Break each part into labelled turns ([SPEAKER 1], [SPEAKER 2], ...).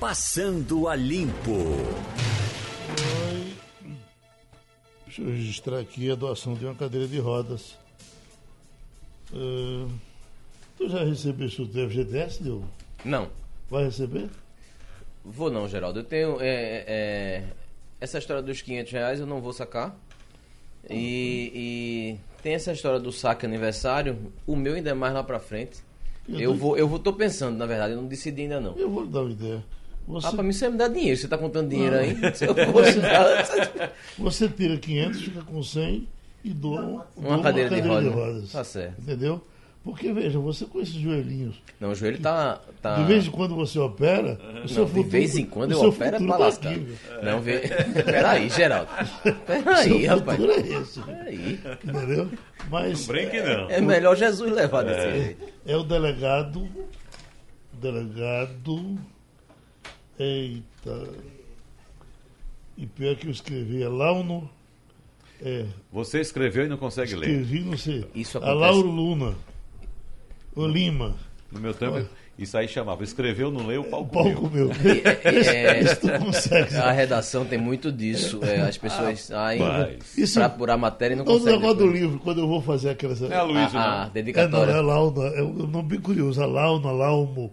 [SPEAKER 1] Passando a Limpo.
[SPEAKER 2] Oi. Deixa eu registrar aqui a doação de uma cadeira de rodas. Uh, tu já recebeste o teu FGTS, Diogo?
[SPEAKER 3] Não.
[SPEAKER 2] Vai receber?
[SPEAKER 3] Vou não, Geraldo. Eu tenho. É, é, essa história dos 500 reais eu não vou sacar. E, e, tem essa história do saque aniversário. O meu ainda é mais lá pra frente. Eu, eu vou, eu vou, tô pensando, na verdade, eu não decidi ainda não.
[SPEAKER 2] Eu vou dar uma ideia.
[SPEAKER 3] Você... Ah, pra mim você me dá dinheiro. Você tá contando dinheiro
[SPEAKER 2] não.
[SPEAKER 3] aí?
[SPEAKER 2] Você, você tira 500, fica com 100 e doa
[SPEAKER 3] uma,
[SPEAKER 2] uma
[SPEAKER 3] cadeira,
[SPEAKER 2] cadeira,
[SPEAKER 3] de, roda.
[SPEAKER 2] de, rodas.
[SPEAKER 3] Tá certo.
[SPEAKER 2] Entendeu? Porque, veja, você com esses joelhinhos.
[SPEAKER 3] Não, o joelho tá. tá...
[SPEAKER 2] De vez em quando você opera. O seu
[SPEAKER 3] não,
[SPEAKER 2] futuro,
[SPEAKER 3] de vez em quando eu opero é pra
[SPEAKER 2] tá
[SPEAKER 3] lascar. não, vê. Peraí, Geraldo. Peraí,
[SPEAKER 2] seu
[SPEAKER 3] rapaz.
[SPEAKER 2] futuro é esse.
[SPEAKER 3] Peraí.
[SPEAKER 2] Entendeu? Mas.
[SPEAKER 4] Não brinque, não.
[SPEAKER 3] É melhor Jesus levar desse
[SPEAKER 2] é,
[SPEAKER 3] jeito.
[SPEAKER 2] é o delegado. Delegado. Eita. E pior que eu escrevi, é Launo. É,
[SPEAKER 4] Você escreveu e não consegue ler.
[SPEAKER 2] escrevi, não sei.
[SPEAKER 3] Isso
[SPEAKER 2] a
[SPEAKER 3] acontece.
[SPEAKER 2] Lauro Luna. O Lima.
[SPEAKER 4] No meu tempo, isso aí chamava. Escreveu, não leu, o pau
[SPEAKER 2] O
[SPEAKER 4] comeu.
[SPEAKER 2] comeu.
[SPEAKER 3] É,
[SPEAKER 2] consegue.
[SPEAKER 3] a redação tem muito disso. é, as pessoas saem
[SPEAKER 4] Mas...
[SPEAKER 2] Isso,
[SPEAKER 3] pra apurar a matéria e não conseguem.
[SPEAKER 2] negócio do livro, quando eu vou fazer aquelas.
[SPEAKER 4] É a Luísa,
[SPEAKER 3] a, a
[SPEAKER 4] não.
[SPEAKER 2] É, não,
[SPEAKER 3] dedicatória.
[SPEAKER 2] é Launa, é um nome bem curioso, a Launa, a Laumo.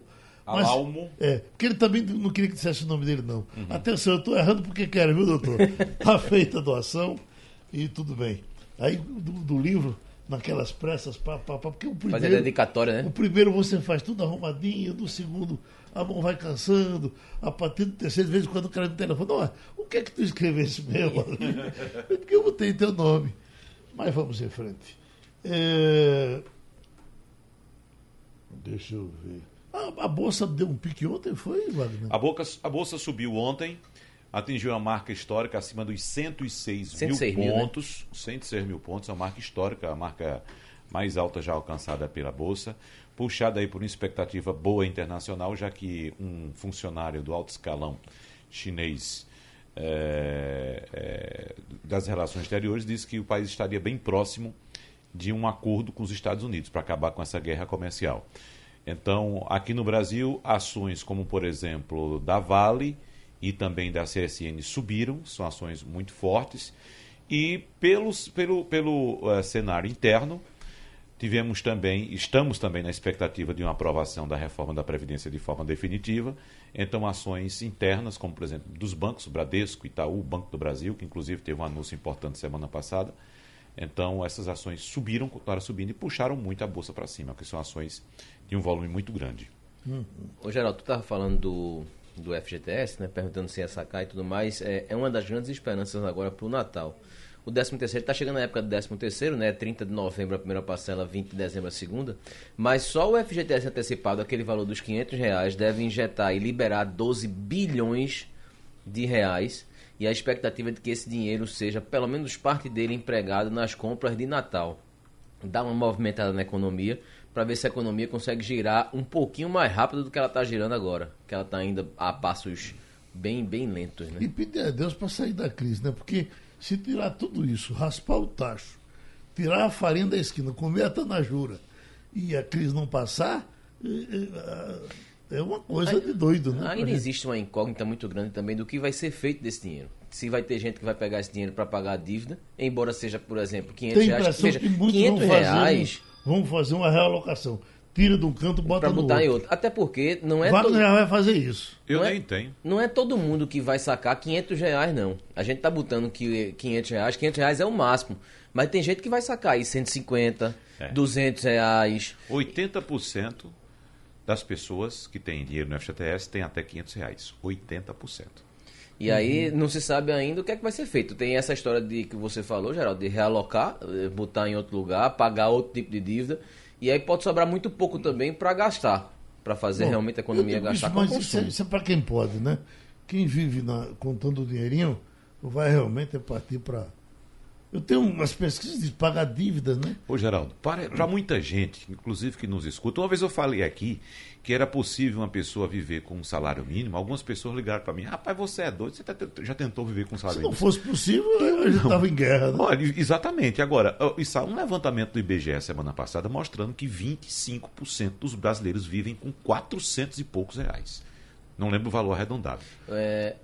[SPEAKER 2] Mas-
[SPEAKER 4] Alaumo.
[SPEAKER 2] É, porque ele também não queria que dissesse o nome dele, não.
[SPEAKER 4] Uhum.
[SPEAKER 2] Atenção, eu estou errando porque quero, viu, doutor? Tá feita a doação e tudo bem. Aí, do, do livro, naquelas pressas, pá, pá, pá, porque o
[SPEAKER 3] Fazer
[SPEAKER 2] primeiro,
[SPEAKER 3] dedicatória, né?
[SPEAKER 2] o primeiro você faz tudo arrumadinho, do segundo a mão vai cansando, a partir do terceiro, de vez em quando o cara no telefone, não, o que é que tu escrevesse mesmo porque eu botei teu nome. Mas vamos em frente. É, Deixa eu ver. A, a bolsa deu um pique ontem, foi, Wagner?
[SPEAKER 4] A, boca, a bolsa subiu ontem, atingiu a marca histórica acima dos 106,
[SPEAKER 3] 106
[SPEAKER 4] mil
[SPEAKER 3] mil, né?
[SPEAKER 4] pontos. 106 mil pontos, é uma marca histórica, a marca mais alta já alcançada pela bolsa. Puxada aí por uma expectativa boa internacional, já que um funcionário do alto escalão chinês é, é, das relações exteriores disse que o país estaria bem próximo de um acordo com os Estados Unidos para acabar com essa guerra comercial. Então, aqui no Brasil, ações como, por exemplo, da Vale e também da CSN subiram, são ações muito fortes. E pelos, pelo, pelo eh, cenário interno, tivemos também, estamos também na expectativa de uma aprovação da reforma da Previdência de forma definitiva. Então, ações internas, como por exemplo dos bancos, Bradesco, Itaú, Banco do Brasil, que inclusive teve um anúncio importante semana passada. Então, essas ações subiram, continuaram subindo e puxaram muito a bolsa para cima, que são ações de um volume muito grande.
[SPEAKER 3] Ô, Geraldo, tu estava falando do, do FGTS, né? Perguntando se ia sacar e tudo mais. É, é uma das grandes esperanças agora para o Natal. O 13 terceiro está chegando na época do 13 terceiro, né? 30 de novembro a primeira parcela, 20 de dezembro a segunda. Mas só o FGTS antecipado, aquele valor dos 500 reais, deve injetar e liberar 12 bilhões de reais. E a expectativa é de que esse dinheiro seja, pelo menos parte dele, empregado nas compras de Natal. Dar uma movimentada na economia para ver se a economia consegue girar um pouquinho mais rápido do que ela está girando agora. Que ela está ainda a passos bem, bem lentos, né?
[SPEAKER 2] E pedir a Deus para sair da crise, né? Porque se tirar tudo isso, raspar o tacho, tirar a farinha da esquina, comer a tanajura e a crise não passar, é, é uma coisa de doido, né?
[SPEAKER 3] Ainda existe uma incógnita muito grande também do que vai ser feito desse dinheiro. Se vai ter gente que vai pegar esse dinheiro para pagar a dívida, embora seja, por exemplo, 500
[SPEAKER 2] Tem
[SPEAKER 3] reais. Veja,
[SPEAKER 2] que muitos
[SPEAKER 3] 500
[SPEAKER 2] vão fazer,
[SPEAKER 3] reais
[SPEAKER 2] vão fazer uma realocação. Tira de um canto, bota
[SPEAKER 3] para
[SPEAKER 2] no
[SPEAKER 3] botar
[SPEAKER 2] outro.
[SPEAKER 3] em outro. Até porque não é,
[SPEAKER 2] Wagner
[SPEAKER 3] todo,
[SPEAKER 2] vai fazer isso.
[SPEAKER 4] Eu
[SPEAKER 3] Não é-
[SPEAKER 4] nem tenho.
[SPEAKER 3] não é todo mundo que vai sacar 500 reais, não. A gente tá botando que 500 reais, 500 reais é o máximo. Mas tem gente que vai sacar aí 150,
[SPEAKER 4] É.
[SPEAKER 3] 200 reais.
[SPEAKER 4] 80% das pessoas que têm dinheiro no FGTS têm até 500 reais. 80%.
[SPEAKER 3] E aí não se sabe ainda o que é que vai ser feito. Tem essa história de que você falou, Geraldo, de realocar, eh, botar em outro lugar, pagar outro tipo de dívida. E aí pode sobrar muito pouco também para gastar, para fazer
[SPEAKER 2] Bom,
[SPEAKER 3] realmente a economia gastar
[SPEAKER 2] isso,
[SPEAKER 3] com
[SPEAKER 2] mas isso é,
[SPEAKER 3] consumo.
[SPEAKER 2] isso é para quem pode, né? Quem vive na- contando o dinheirinho vai realmente partir para. Eu tenho umas pesquisas de pagar dívidas, né?
[SPEAKER 4] Ô, Geraldo, para muita gente, inclusive que nos escuta, uma vez eu falei aqui que era possível uma pessoa viver com um salário mínimo. Algumas pessoas ligaram para mim: rapaz, você é doido, você tá- já tentou viver com um
[SPEAKER 2] Se
[SPEAKER 4] salário
[SPEAKER 2] não
[SPEAKER 4] mínimo?
[SPEAKER 2] fosse possível, a gente estava em guerra. Né?
[SPEAKER 4] Olha, exatamente. Agora, isso um levantamento do IBGE semana passada mostrando que 25% dos brasileiros vivem com 400 e poucos reais. Não lembro o valor arredondado.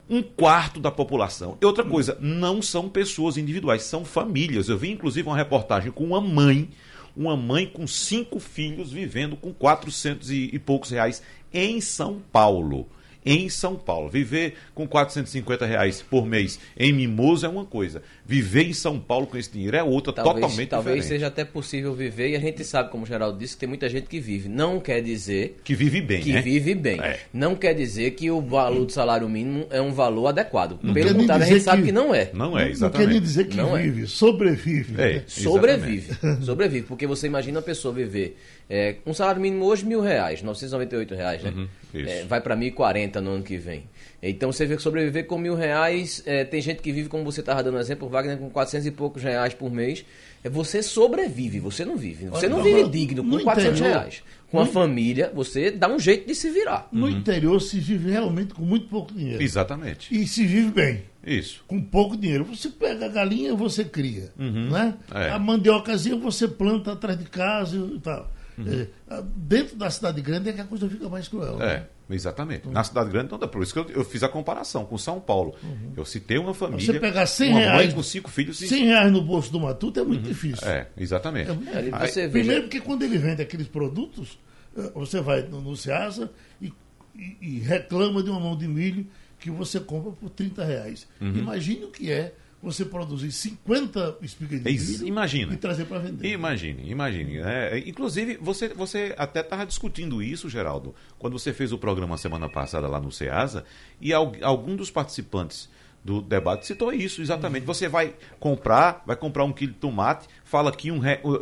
[SPEAKER 4] Um quarto da população. E outra coisa, não são pessoas individuais, são famílias. Eu vi inclusive uma reportagem com uma mãe, uma mãe com cinco filhos vivendo com 400 e, e poucos reais em São Paulo em São Paulo. Viver com 450 reais por mês em Mimoso é uma coisa. Viver em São Paulo com esse dinheiro é outra,
[SPEAKER 3] talvez,
[SPEAKER 4] totalmente
[SPEAKER 3] talvez
[SPEAKER 4] diferente.
[SPEAKER 3] seja até possível viver e a gente sabe, como o Geraldo disse, que tem muita gente que vive. Não quer dizer
[SPEAKER 4] Que vive bem,
[SPEAKER 3] que
[SPEAKER 4] né?
[SPEAKER 3] vive bem.
[SPEAKER 4] É.
[SPEAKER 3] Não quer dizer que o valor do salário mínimo é um valor adequado.
[SPEAKER 2] quer
[SPEAKER 3] Pelo contrário, a gente sabe
[SPEAKER 2] que-
[SPEAKER 3] que não é.
[SPEAKER 4] Não é,
[SPEAKER 2] Não quer nem
[SPEAKER 4] exatamente.
[SPEAKER 2] dizer que
[SPEAKER 3] Não é.
[SPEAKER 2] vive, sobrevive.
[SPEAKER 4] É,
[SPEAKER 2] né?
[SPEAKER 3] Sobrevive. Sobrevive. Porque você imagina a pessoa viver é, um salário mínimo hoje mil reais, 998 reais, né?
[SPEAKER 4] Uhum.
[SPEAKER 3] É, vai para 1.040 no ano que vem. Então você vê que sobreviver com mil reais, é, tem gente que vive, como você estava dando exemplo, Wagner, com 400 e poucos reais por mês. É, você sobrevive, você não vive. Você não vive digno com
[SPEAKER 2] no
[SPEAKER 3] 400
[SPEAKER 2] interior-
[SPEAKER 3] reais. Com a família, você dá um jeito de se virar.
[SPEAKER 2] No interior se vive realmente com muito pouco dinheiro.
[SPEAKER 4] Exatamente.
[SPEAKER 2] E se vive bem.
[SPEAKER 4] Isso.
[SPEAKER 2] Com pouco dinheiro. Você pega a galinha, você cria. Né?
[SPEAKER 4] É.
[SPEAKER 2] A mandiocazinha você planta atrás de casa e tal. É, a- dentro da cidade grande é que a coisa fica mais cruel. né?
[SPEAKER 4] É, exatamente. Na cidade grande não dá. Por isso que eu, eu fiz a comparação com São Paulo. Eu citei uma família.
[SPEAKER 2] Você pegar 100
[SPEAKER 4] uma mãe
[SPEAKER 2] reais-
[SPEAKER 4] com cinco filhos e.
[SPEAKER 2] 100 reais no bolso do matuto é muito difícil.
[SPEAKER 4] É, exatamente.
[SPEAKER 2] É,
[SPEAKER 3] Ali
[SPEAKER 4] Aí-.
[SPEAKER 2] Primeiro porque quando ele vende aqueles produtos, eh, você vai no, no Ceasa e, e- e reclama de uma mão de milho que você compra por 30 reais.
[SPEAKER 4] Uhum.
[SPEAKER 2] Imagine o que é você produzir 50 espigas de milho
[SPEAKER 4] imagina.
[SPEAKER 2] e trazer para vender.
[SPEAKER 4] Imagine, imagine. né? Inclusive, você, você até estava discutindo isso, Geraldo, quando você fez o programa semana passada lá no Ceasa, e al- algum dos participantes do debate citou isso, exatamente. Você vai comprar, vai comprar um quilo de tomate, fala que um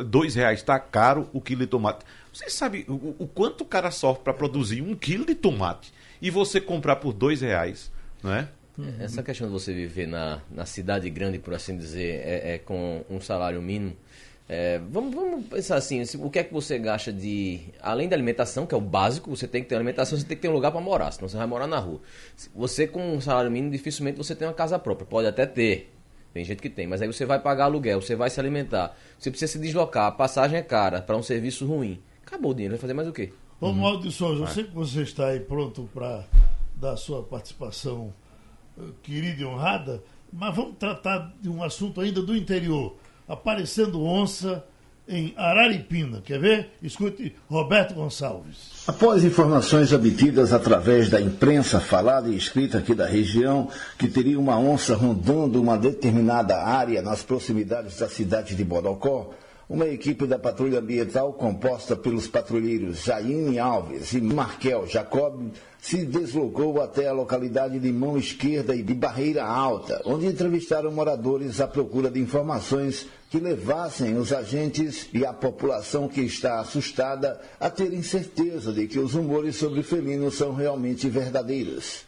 [SPEAKER 4] dois reais está caro o quilo de tomate. Você sabe o, o quanto o cara sofre para produzir um quilo de tomate e você comprar por dois reais, não é?
[SPEAKER 3] Essa questão de você viver na, na cidade grande, por assim dizer, é, é com um salário mínimo. é, vamos, vamos pensar assim, o que é que você gasta de. Além da alimentação, que é o básico, você tem que ter alimentação, você tem que ter um lugar para morar, senão você vai morar na rua. Se- Você com um salário mínimo, dificilmente você tem uma casa própria. Pode até ter. Tem gente que tem, mas aí você vai pagar aluguel, você vai se alimentar, você precisa se deslocar, a passagem é cara para um serviço ruim. Acabou o dinheiro, vai fazer mais o quê?
[SPEAKER 2] Romualdo de Souza, eu sei que você está aí pronto para dar sua participação querida e honrada, mas vamos tratar de um assunto ainda do interior. Aparecendo onça em Araripina. Quer ver? Escute Roberto Gonçalves.
[SPEAKER 5] Após informações obtidas através da imprensa falada e escrita aqui da região, que teria uma onça rondando uma determinada área nas proximidades da cidade de Bodocó, uma equipe da Patrulha Ambiental, composta pelos patrulheiros Jaine Alves e Markel Jacob, se deslocou até a localidade de Mão Esquerda e de Barreira Alta, onde entrevistaram moradores à procura de informações que levassem os agentes e a população que está assustada a terem certeza de que os rumores sobre felinos são realmente verdadeiros.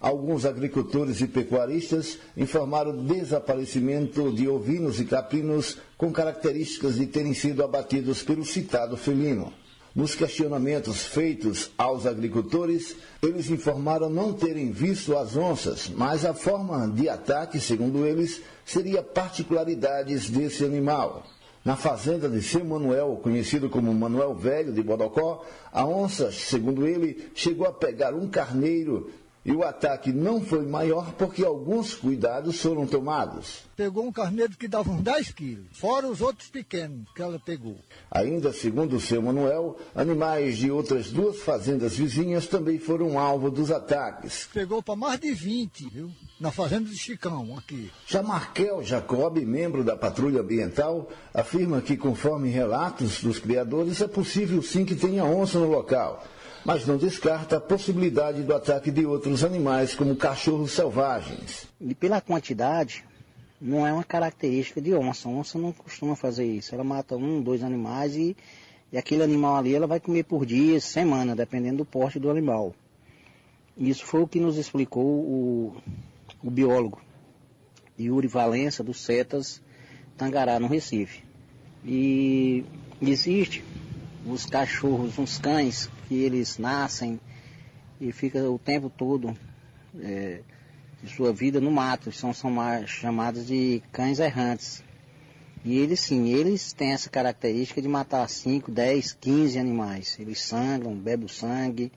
[SPEAKER 5] Alguns agricultores e pecuaristas informaram o desaparecimento de ovinos e caprinos com características de terem sido abatidos pelo citado felino. Nos questionamentos feitos aos agricultores, eles informaram não terem visto as onças, mas a forma de ataque, segundo eles, seria particularidades desse animal. Na fazenda de seu Manuel, conhecido como Manuel Velho de Bodocó, a onça, segundo ele, chegou a pegar um carneiro e o ataque não foi maior porque alguns cuidados foram tomados.
[SPEAKER 6] Pegou um carneiro que dava uns 10 quilos, fora os outros pequenos que ela pegou.
[SPEAKER 5] Ainda segundo o seu Manuel, animais de outras duas fazendas vizinhas também foram alvo dos ataques.
[SPEAKER 6] Pegou para mais de 20, viu? Na fazenda de Chicão, aqui.
[SPEAKER 5] Já Markel Jacob, membro da Patrulha Ambiental, afirma que, conforme relatos dos criadores, é possível sim que tenha onça no local, mas não descarta a possibilidade do ataque de outros animais, como cachorros selvagens.
[SPEAKER 7] E pela quantidade, não é uma característica de onça. A onça não costuma fazer isso. Ela mata um, dois animais e, e aquele animal ali ela vai comer por dias, semana, dependendo do porte do animal. Isso foi o que nos explicou o, o biólogo Yuri Valença, do Cetas Tangará, no Recife. E existe os cachorros, uns cães, que eles nascem e ficam o tempo todo é, de sua vida no mato. São, são ma- chamados de cães errantes. E eles sim, eles têm essa característica de matar 5, 10, 15 animais. Eles sangram, bebem o sangue.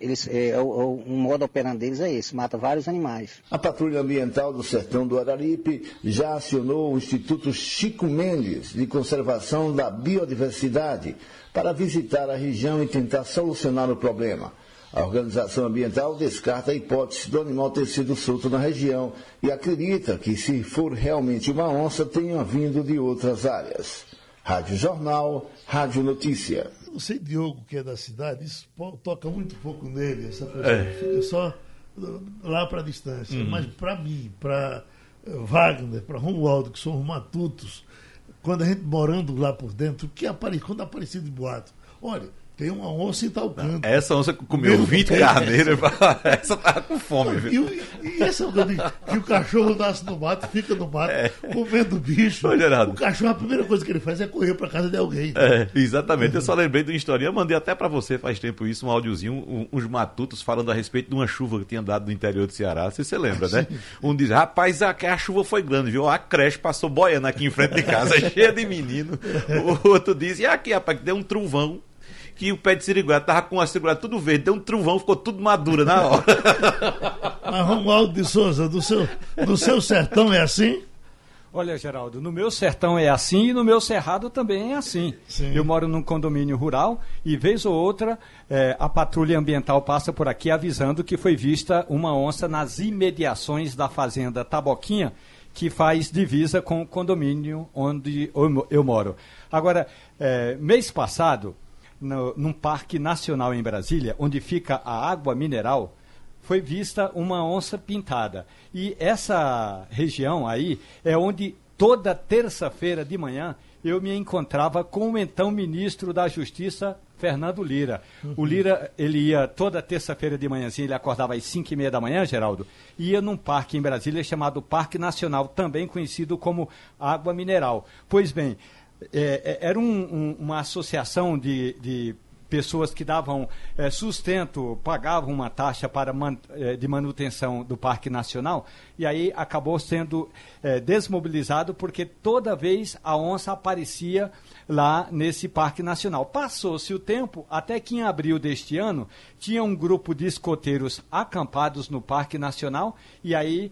[SPEAKER 7] Eles, é, é, o, o modo operando deles é esse, mata vários animais.
[SPEAKER 5] A Patrulha Ambiental do Sertão do Araripe já acionou o Instituto Chico Mendes de Conservação da Biodiversidade para visitar a região e tentar solucionar o problema. A organização ambiental descarta a hipótese do animal ter sido solto na região e acredita que, se for realmente uma onça, tenha vindo de outras áreas. Rádio Jornal, Rádio Notícia.
[SPEAKER 2] Não sei, Diogo, que é da cidade, isso toca muito pouco nele, essa pessoa é. fica só lá para a distância. Uhum. Mas para mim, para eh, Wagner, para Romualdo, que são matutos, quando a gente morando lá por dentro, que apare... quando aparecia de boato, olha, tem uma onça em tal canto.
[SPEAKER 4] Essa onça comeu Meu 20 carneiros, essa tava com fome.
[SPEAKER 2] Viu? E, e essa que o cachorro nasce no mato, fica no mato, é. comendo bicho.
[SPEAKER 4] Olha,
[SPEAKER 2] o cachorro, a primeira coisa que ele faz é correr para casa de alguém.
[SPEAKER 4] É, exatamente. Eu só lembrei de uma historinha, eu mandei até para você faz tempo isso, um áudiozinho, um, uns matutos falando a respeito de uma chuva que tinha dado no interior do Ceará. Você, você lembra, né? Um diz, rapaz, a, a chuva foi grande, viu? A creche passou boiando aqui em frente de casa, cheia de menino. O outro diz, e aqui, rapaz, que deu um trovão que o pé de siriguela tava com a siriguela tudo verde, deu um trovão, ficou tudo madura na hora.
[SPEAKER 2] Mas Romualdo de Souza, do seu, do seu sertão é assim?
[SPEAKER 8] Olha, Geraldo, no meu sertão é assim e no meu cerrado também é assim. Sim. Eu moro num condomínio rural e, vez ou outra, é, a patrulha ambiental passa por aqui avisando que foi vista uma onça nas imediações da fazenda Taboquinha, que faz divisa com o condomínio onde eu, eu moro. Agora, é, mês passado, no, num parque nacional em Brasília, onde fica a água mineral, foi vista uma onça pintada. E essa região aí é onde toda terça-feira de manhã eu me encontrava com o então ministro da Justiça, Fernando Lira. Uhum. O Lira, ele ia toda terça-feira de manhãzinha, ele acordava às 5 e meia da manhã, Geraldo, ia num parque em Brasília chamado Parque Nacional, também conhecido como Água Mineral. Pois bem, é, é, era um, um, uma associação de, de pessoas que davam é, sustento, pagavam uma taxa para man, é, de manutenção do Parque Nacional, e aí acabou sendo é, desmobilizado porque toda vez a onça aparecia lá nesse Parque Nacional. Passou-se o tempo, até que em abril deste ano, tinha um grupo de escoteiros acampados no Parque Nacional e aí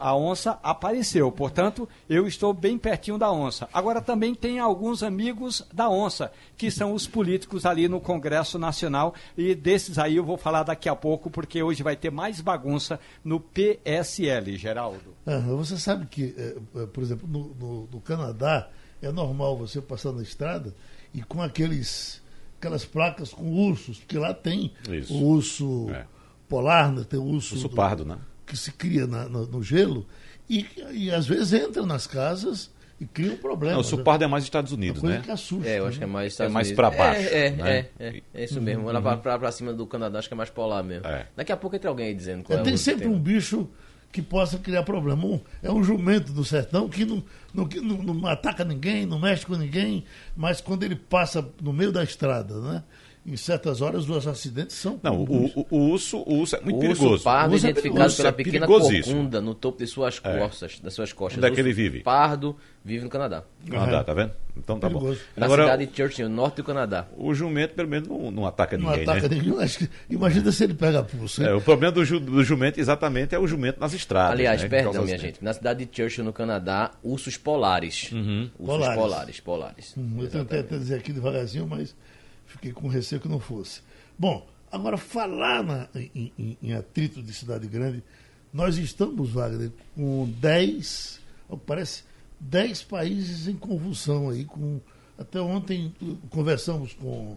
[SPEAKER 8] a onça apareceu. Portanto, eu estou bem pertinho da onça. Agora também tem alguns amigos da onça, que são os políticos ali no Congresso Nacional e desses aí eu vou falar daqui a pouco, porque hoje vai ter mais bagunça no PSL, Geraldo.
[SPEAKER 2] Você sabe que, eh, eh, por exemplo, no, no, no Canadá, é normal você passar na estrada e com aqueles aquelas placas com ursos, porque lá tem Isso. o urso é. polar, né? tem o urso,
[SPEAKER 4] urso do, pardo, né?
[SPEAKER 2] que se cria na, no, no, gelo e, e às vezes entra nas casas e cria um problema. Não,
[SPEAKER 4] o urso né? pardo é mais Estados Unidos, né?
[SPEAKER 2] Assusta,
[SPEAKER 3] é, eu acho que é mais Estados
[SPEAKER 4] é mais para baixo.
[SPEAKER 3] É, é, né? é, é, é, isso mesmo. Uhum. Lá para cima do Canadá acho que é mais polar mesmo. É. Daqui a pouco entra alguém aí dizendo qual
[SPEAKER 2] é, Tem sempre um bicho que possa criar problema. Um, é um jumento do sertão que não, não, que não, não ataca ninguém, não mexe com ninguém, mas quando ele passa no meio da estrada, né? Em certas horas os acidentes são
[SPEAKER 4] não o, o, o, urso o urso é muito o perigoso urso
[SPEAKER 3] pardo
[SPEAKER 4] o
[SPEAKER 3] urso é identificado é pela pequena corcunda no topo de suas costas é. das suas costas
[SPEAKER 4] onde é que ele vive
[SPEAKER 3] pardo vive no Canadá
[SPEAKER 4] Canadá é. tá vendo então tá perigoso.
[SPEAKER 3] bom na Agora, cidade de Churchill norte do Canadá
[SPEAKER 4] o jumento pelo menos não, não ataca
[SPEAKER 2] não
[SPEAKER 4] ninguém
[SPEAKER 2] ataca
[SPEAKER 4] né?
[SPEAKER 2] ninguém imagina se ele pega a pulso
[SPEAKER 4] é, o problema do, ju, do, jumento exatamente é o jumento nas estradas
[SPEAKER 3] aliás né? perdão minha gente na cidade de Churchill no Canadá ursos polares
[SPEAKER 4] uhum.
[SPEAKER 3] ursos polares polares, polares.
[SPEAKER 2] Hum, eu tentei até dizer aqui devagarzinho mas fiquei com receio que não fosse Bom, agora falar na, em, em, em, atrito de cidade grande, nós estamos, Wagner, com 10, parece 10 países em convulsão aí, com até ontem conversamos com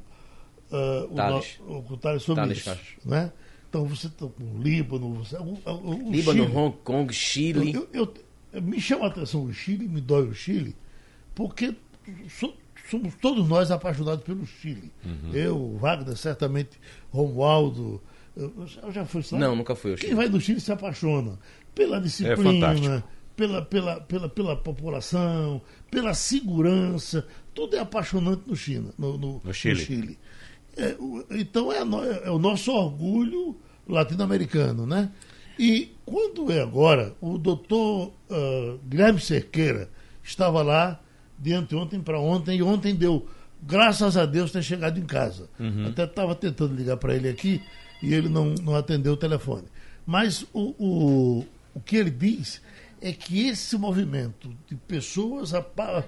[SPEAKER 2] uh, o. No, Thales sobre Thales isso. Né? Então você está com o Líbano, você, o,
[SPEAKER 3] o, o Líbano, Chile. Hong Kong, Chile.
[SPEAKER 2] Eu, eu, eu, me chama a atenção o Chile, me dói o Chile, porque somos todos nós apaixonados pelo Chile. Uhum. Eu, Wagner, certamente, Romualdo. Eu, eu já fui
[SPEAKER 3] sabe? Não, nunca fui ao
[SPEAKER 2] Chile. Quem vai no Chile se apaixona pela disciplina, é pela, pela, pela, pela população, pela segurança. Tudo é apaixonante no, China, no, no, no Chile. No Chile. É, então é, é, o nosso orgulho latino-americano, né? E quando é agora, o doutor uh, Guilherme Cerqueira estava lá de anteontem para ontem, e ontem deu, graças a Deus, ter chegado em casa. Uhum. Até estava tentando ligar para ele aqui, e ele não, não atendeu o telefone. Mas o, o, o que ele diz é que esse movimento de pessoas a, a, a,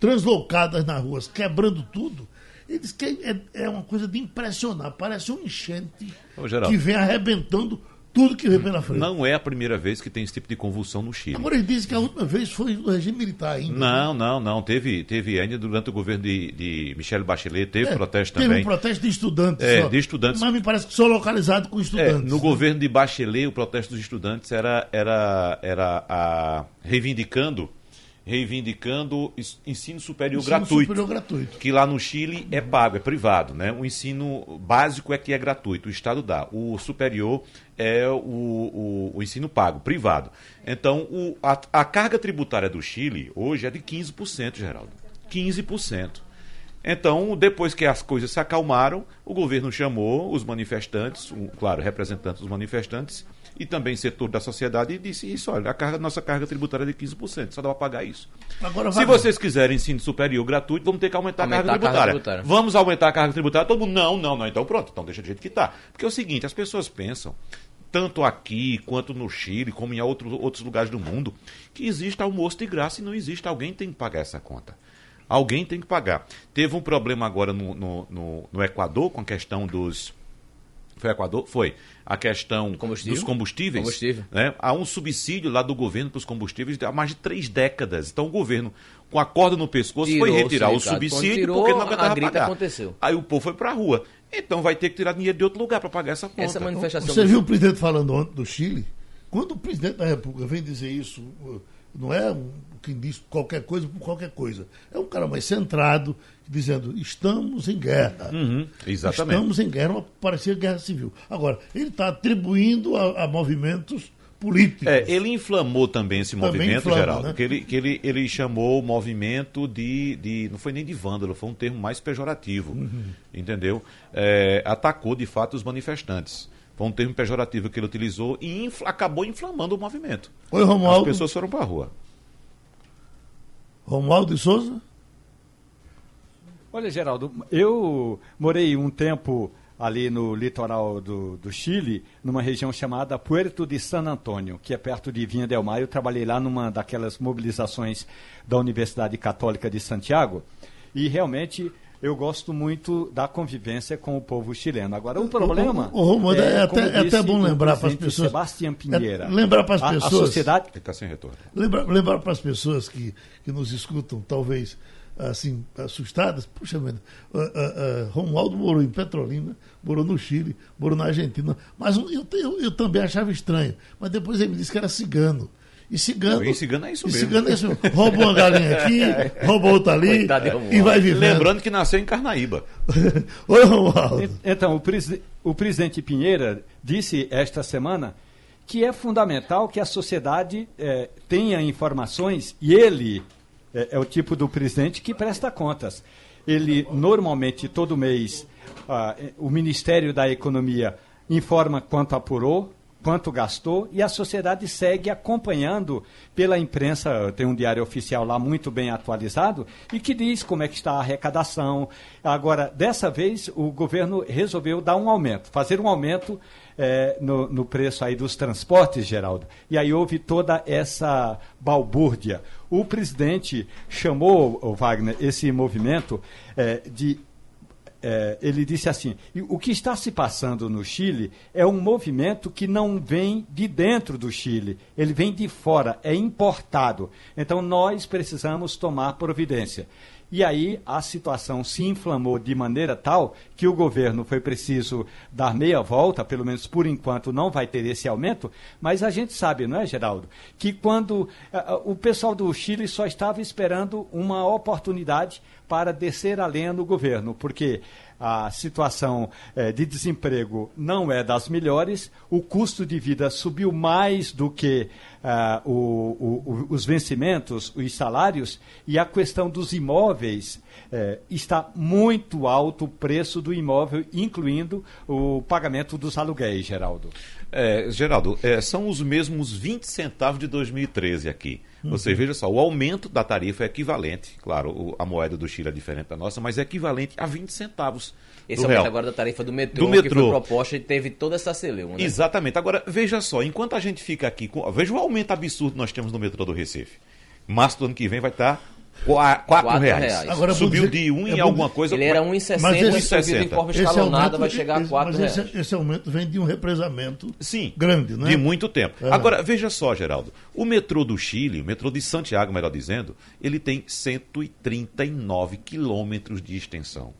[SPEAKER 2] translocadas nas ruas, quebrando tudo, eles que é, é uma coisa de impressionar. Parece um enchente
[SPEAKER 4] Ô,
[SPEAKER 2] que vem arrebentando tudo que vem pela frente.
[SPEAKER 4] Não é a primeira vez que tem esse tipo de convulsão no Chile.
[SPEAKER 2] Agora ele disse que a última vez foi no regime militar ainda.
[SPEAKER 4] Não, não, não. Teve, teve ainda durante o governo de, de Michele Bachelet, teve é, protesto
[SPEAKER 2] teve
[SPEAKER 4] também.
[SPEAKER 2] Teve um protesto de estudantes.
[SPEAKER 4] É, só. de estudantes.
[SPEAKER 2] Mas me parece que só localizado com estudantes.
[SPEAKER 4] É, no governo de Bachelet, o protesto dos estudantes era, era, era a, reivindicando reivindicando ensino superior ensino gratuito.
[SPEAKER 2] Superior gratuito.
[SPEAKER 4] Que lá no Chile é pago, é privado, né? O ensino básico é que é gratuito, o Estado dá. O superior é o, o, o ensino pago, privado. Então, o, a, a carga tributária do Chile hoje é de 15%, Geraldo. 15%. Então, depois que as coisas se acalmaram, o governo chamou os manifestantes, um, claro, representantes dos manifestantes, e também setor da sociedade e disse isso, olha, a carga, nossa carga tributária é de 15%, só dá para pagar isso. Agora, Se vocês quiserem ensino superior gratuito, vamos ter que aumentar, aumentar a, carga, a tributária. carga tributária. Vamos aumentar a carga tributária, todo mundo, não, não, não, então pronto, então deixa do jeito que está. Porque é o seguinte, as pessoas pensam, tanto aqui quanto no Chile, como em outros, outros lugares do mundo, que existe almoço de graça e não existe, alguém tem que pagar essa conta. Alguém tem que pagar. Teve um problema agora no, no, no, no Equador com a questão dos foi Equador? Foi. A questão
[SPEAKER 3] Combustível?
[SPEAKER 4] dos combustíveis.
[SPEAKER 3] Combustível.
[SPEAKER 4] Né? Há um subsídio lá do governo para os combustíveis há mais de três décadas. Então o governo, com a corda no pescoço, tirou, foi retirar o subsídio
[SPEAKER 3] tirou,
[SPEAKER 4] porque não aguentava
[SPEAKER 3] a
[SPEAKER 4] pagar.
[SPEAKER 3] aconteceu.
[SPEAKER 4] Aí o povo foi para a rua. Então vai ter que tirar dinheiro de outro lugar para pagar essa conta.
[SPEAKER 3] Essa manifestação.
[SPEAKER 2] Você viu o presidente falando ontem do Chile? Quando o presidente da República vem dizer isso, não é um, quem diz qualquer coisa por qualquer coisa. É um cara mais centrado, dizendo estamos em guerra.
[SPEAKER 4] Uhum, exatamente.
[SPEAKER 2] Estamos em guerra, parecia guerra civil. Agora, ele está atribuindo a, a, movimentos políticos.
[SPEAKER 4] É, ele inflamou também esse também movimento, inflama, Geraldo, né? que, ele, que ele, ele chamou o movimento de, de. Não foi nem de vândalo, foi um termo mais pejorativo. Uhum. Entendeu? É, atacou, de fato, os manifestantes. Foi um termo pejorativo que ele utilizou e infla, acabou inflamando o movimento.
[SPEAKER 2] Oi, Romualdo.
[SPEAKER 4] As pessoas foram para a rua.
[SPEAKER 2] Romualdo de Souza?
[SPEAKER 8] Olha, Geraldo, eu morei um tempo ali no litoral do, do, Chile, numa região chamada Puerto de San Antônio, que é perto de Vinha del Mar. Eu trabalhei lá numa daquelas mobilizações da Universidade Católica de Santiago e realmente eu gosto muito da convivência com o povo chileno. Agora, o problema.
[SPEAKER 2] O, o, o, é, é, até, é até bom lembrar para as pessoas.
[SPEAKER 8] Sebastião Pinheira.
[SPEAKER 2] É, lembrar para as pessoas. A, a
[SPEAKER 8] sociedade.
[SPEAKER 4] Ele está sem retorno.
[SPEAKER 2] Lembrar, lembrar para as pessoas que, que nos escutam, talvez assim, assustadas. Puxa vida, uh, uh, uh, Romualdo morou em Petrolina, morou no Chile, morou na Argentina. Mas eu, eu, eu, também achava estranho. Mas depois ele me disse que era cigano. E cigano.
[SPEAKER 4] E cigano é isso mesmo.
[SPEAKER 2] Cigano é isso. Rouba uma galinha aqui, rouba outra ali e vai vivendo.
[SPEAKER 4] Lembrando que nasceu em Carnaíba.
[SPEAKER 2] Oi, Romualdo.
[SPEAKER 8] Então, o, presi o presidente Pinheira disse esta semana que é fundamental que a sociedade eh, tenha informações e ele é, é o tipo do presidente que presta contas. Ele, normalmente, todo mês, ah, o Ministério da Economia informa quanto apurou, quanto gastou e a sociedade segue acompanhando pela imprensa, tem um diário oficial lá muito bem atualizado e que diz como é que está a arrecadação. Agora, dessa vez, o governo resolveu dar um aumento, fazer um aumento é, no, no, preço aí dos transportes, Geraldo. E aí houve toda essa balbúrdia. O presidente chamou, o Wagner, esse movimento é, de é, ele disse assim: o que está se passando no Chile é um movimento que não vem de dentro do Chile, ele vem de fora, é importado. Então nós precisamos tomar providência. E aí a situação se inflamou de maneira tal que o governo foi preciso dar meia volta, pelo menos por enquanto não vai ter esse aumento, mas a gente sabe, não é, Geraldo, que quando uh, o pessoal do Chile só estava esperando uma oportunidade para descer a lenha no governo, porque a situação eh, de desemprego não é das melhores, o custo de vida subiu mais do que uh, o, o, os vencimentos, os salários, e a questão dos imóveis eh, está muito alto o preço do imóvel, incluindo o pagamento dos aluguéis, Geraldo.
[SPEAKER 4] É, Geraldo, é, são os mesmos 20 centavos de 2013 aqui. Você veja só, o aumento da tarifa é equivalente, claro, o, a moeda do Chile é diferente da nossa, mas é equivalente a 20 centavos.
[SPEAKER 3] Esse aumento
[SPEAKER 4] real.
[SPEAKER 3] agora da tarifa do metrô,
[SPEAKER 4] Do
[SPEAKER 3] que
[SPEAKER 4] metrô.
[SPEAKER 3] foi proposta e teve toda essa celeuma, né?
[SPEAKER 4] Exatamente. Agora, veja só, enquanto a gente fica aqui com. Veja o aumento absurdo que nós temos no metrô do Recife. Março do ano que vem vai estar R$ 4
[SPEAKER 3] Quatro
[SPEAKER 4] reais.
[SPEAKER 3] reais.
[SPEAKER 2] Agora,
[SPEAKER 4] Subiu
[SPEAKER 2] dizer-
[SPEAKER 4] de 1
[SPEAKER 2] é
[SPEAKER 4] em alguma
[SPEAKER 2] dizer-
[SPEAKER 4] coisa.
[SPEAKER 3] Ele era
[SPEAKER 2] Mas
[SPEAKER 3] 1,60
[SPEAKER 2] esse-
[SPEAKER 3] e subido em forma
[SPEAKER 2] Esse
[SPEAKER 3] escalonada vai chegar a
[SPEAKER 2] esse-
[SPEAKER 3] 4
[SPEAKER 2] mas
[SPEAKER 3] reais.
[SPEAKER 2] esse, esse aumento vem de um represamento
[SPEAKER 4] Sim.
[SPEAKER 2] grande, né?
[SPEAKER 4] De muito tempo.
[SPEAKER 2] É.
[SPEAKER 4] Agora, veja só, Geraldo. O metrô do Chile, o metrô de Santiago, melhor dizendo, ele tem 139 quilômetros de extensão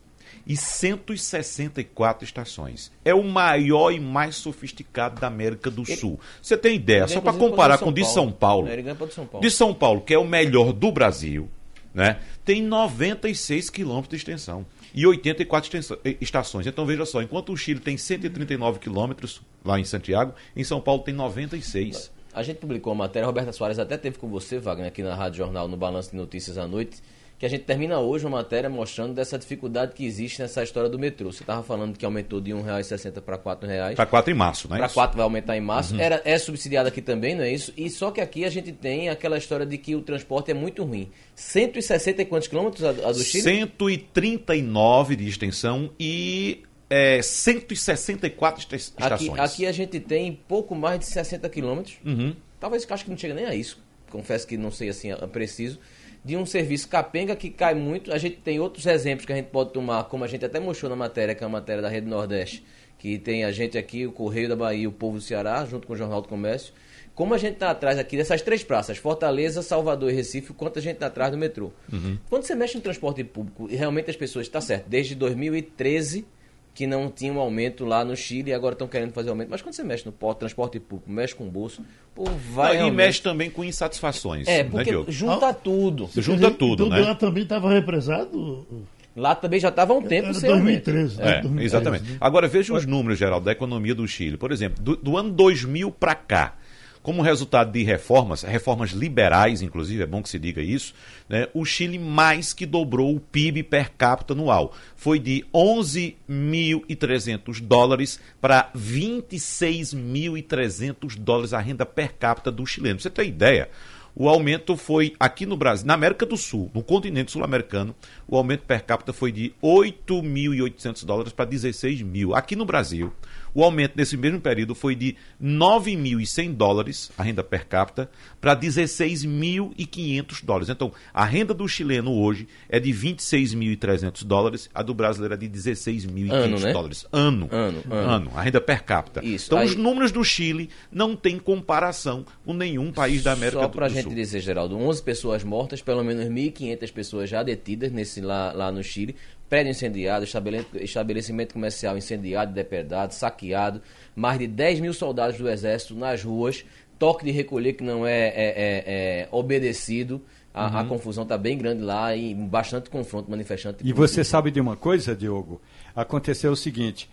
[SPEAKER 4] e 164 estações. É o maior e mais sofisticado da América do Sul. Você tem ideia, só para comparar com o de São Paulo.
[SPEAKER 3] Ele ganha para o de São Paulo.
[SPEAKER 4] De São Paulo, que é o melhor do Brasil, né? Tem 96 quilômetros de extensão e 84 extensa- eh, estações. Então veja só, enquanto o Chile tem 139 quilômetros lá em Santiago, em São Paulo tem 96.
[SPEAKER 3] A gente publicou uma matéria, Roberta Soares até teve com você, Wagner, aqui na Rádio Jornal, no Balanço de Notícias à noite, que a gente termina hoje uma matéria mostrando dessa dificuldade que existe nessa história do metrô. Você estava falando que aumentou de R$ 1,60 para R$ 4,00.
[SPEAKER 4] Para 4 em março, né?
[SPEAKER 3] Para 4 vai aumentar em março. Era, é subsidiado aqui também, não é isso? E só que aqui a gente tem aquela história de que o transporte é muito ruim. 160 e quantos quilômetros a, a do Chile?
[SPEAKER 4] 139 de extensão e é, 164 esta-
[SPEAKER 3] Aqui,
[SPEAKER 4] estações.
[SPEAKER 3] aqui a gente tem pouco mais de 60 quilômetros.
[SPEAKER 4] Uhum.
[SPEAKER 3] Talvez acho que não chega nem a isso. Confesso que não sei assim a- preciso. De um serviço capenga que cai muito. A gente tem outros exemplos que a gente pode tomar, como a gente até mostrou na matéria, que é a matéria da Rede Nordeste, que tem a gente aqui, o Correio da Bahia o Povo do Ceará, junto com o Jornal do Comércio. Como a gente está atrás aqui dessas três praças, Fortaleza, Salvador e Recife, quanto a gente está atrás do metrô. Quando você mexe no transporte público, e realmente as pessoas, está certo, desde 2013 que não tinha um aumento lá no Chile e agora estão querendo fazer aumento. Mas quando você mexe no transporte público, mexe com o bolso, pô, vai.
[SPEAKER 4] Ah, e
[SPEAKER 3] realmente-
[SPEAKER 4] mexe também com insatisfações.
[SPEAKER 3] É,
[SPEAKER 4] né,
[SPEAKER 3] porque
[SPEAKER 4] Diogo?
[SPEAKER 3] junta tudo.
[SPEAKER 4] Junta tudo,
[SPEAKER 2] então,
[SPEAKER 4] né?
[SPEAKER 2] Lá também estava represado.
[SPEAKER 3] Lá também já estava há um tempo
[SPEAKER 2] Era
[SPEAKER 3] sem aumento.
[SPEAKER 2] 2013.
[SPEAKER 4] É,
[SPEAKER 2] né? 2013,
[SPEAKER 4] exatamente.
[SPEAKER 2] né?
[SPEAKER 4] Agora veja os números, Geraldo, da economia do Chile. Por exemplo, do, do ano 2000 para cá, como resultado de reformas, reformas liberais, inclusive, é bom que se diga isso, né, o Chile mais que dobrou o PIB per capita anual. Foi de 11.300 dólares para 26.300 dólares a renda per capita do chileno. Você ter ideia, o aumento foi aqui no Brasil, na América do Sul, no continente sul-americano, o aumento per capita foi de 8.800 dólares para 16 mil. Aqui no Brasil, o aumento nesse mesmo período foi de 9.100 dólares, a renda per capita, para 16.500 dólares. Então, a renda do chileno hoje é de 26.300 dólares, a do brasileiro é de 16.500
[SPEAKER 3] Ano, né?
[SPEAKER 4] dólares. Ano.
[SPEAKER 3] Ano, ano.
[SPEAKER 4] a renda per capita.
[SPEAKER 3] Isso,
[SPEAKER 4] Então,
[SPEAKER 3] aí-
[SPEAKER 4] os números do Chile não têm comparação com nenhum país da América
[SPEAKER 3] Só
[SPEAKER 4] do, do
[SPEAKER 3] gente
[SPEAKER 4] Sul.
[SPEAKER 3] dizer, Geraldo, 11 pessoas mortas, pelo menos 1.500 pessoas já detidas nesse, lá, lá no Chile. Prédio incendiado, estabele- estabelecimento comercial incendiado, depredado, saqueado. Mais de 10 mil soldados do exército nas ruas. Toque de recolher que não é, é- é- é obedecido. A, a
[SPEAKER 4] Uhum.
[SPEAKER 3] confusão está bem grande lá e bastante confronto manifestante.
[SPEAKER 8] E você sabe de uma coisa, Diogo? Aconteceu o seguinte: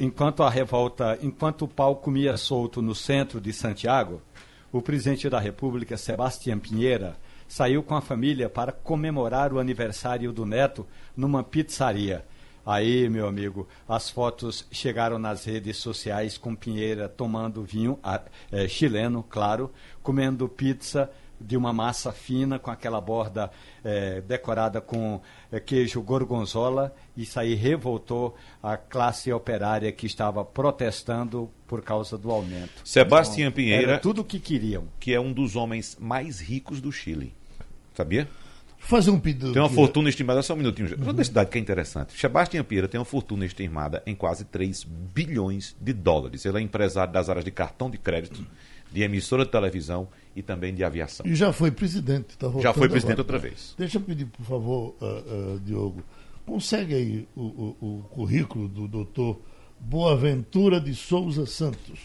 [SPEAKER 8] enquanto a revolta, enquanto o pau comia solto no centro de Santiago, o presidente da República, Sebastião Pinheira, saiu com a família para comemorar o aniversário do neto numa pizzaria. Aí, meu amigo, as fotos chegaram nas redes sociais com Pinheira tomando vinho eh, chileno, claro, comendo pizza de uma massa fina com aquela borda eh, decorada com eh, queijo gorgonzola. Isso aí revoltou a classe operária que estava protestando por causa do aumento.
[SPEAKER 4] Sebastião
[SPEAKER 8] Então,
[SPEAKER 4] Pinheira,
[SPEAKER 8] tudo o que queriam.
[SPEAKER 4] que é um dos homens mais ricos do Chile. Sabia?
[SPEAKER 2] Fazer um pedido.
[SPEAKER 4] Tem uma fortuna estimada, só um minutinho. Uhum. Uma cidade que é interessante. Sebastião Pinheira tem uma fortuna estimada em quase 3 bilhões de dólares. Ele é empresário das áreas de cartão de crédito, de emissora de televisão e também de aviação.
[SPEAKER 2] E já foi presidente. Tá
[SPEAKER 4] Já foi presidente
[SPEAKER 2] agora.
[SPEAKER 4] outra vez.
[SPEAKER 2] Deixa eu pedir, por favor, ah, ah, Diogo. Consegue aí o, o- o currículo do doutor Boaventura de Souza Santos.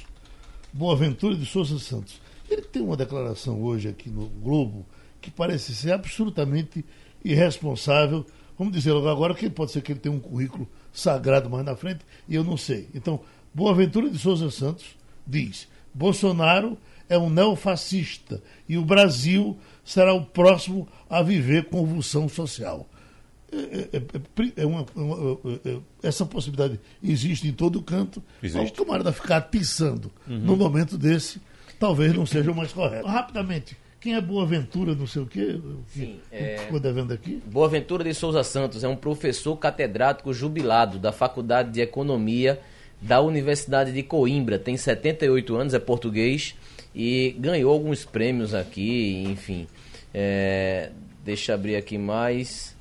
[SPEAKER 2] Boaventura de Souza Santos. Ele tem uma declaração hoje aqui no Globo que parece ser absolutamente irresponsável. Vamos dizer logo agora que pode ser que ele tenha um currículo sagrado mais na frente e eu não sei. Então, Boaventura de Souza Santos diz: Bolsonaro é um neofascista e o Brasil será o próximo a viver convulsão social. É, é- é- é uma- uma- é- é- essa possibilidade existe em todo canto.
[SPEAKER 4] Existe.
[SPEAKER 2] Então, o camarada ficar atiçando num momento desse, talvez não seja o mais correto. Rapidamente, Quem é Boaventura, não sei o quê?
[SPEAKER 3] Sim,
[SPEAKER 2] que,
[SPEAKER 3] é...
[SPEAKER 2] ficou devendo aqui?
[SPEAKER 3] Boaventura de Souza Santos é um professor catedrático jubilado da Faculdade de Economia da Universidade de Coimbra. Tem 78 anos, é português e ganhou alguns prêmios aqui, enfim. É... Deixa eu abrir aqui mais.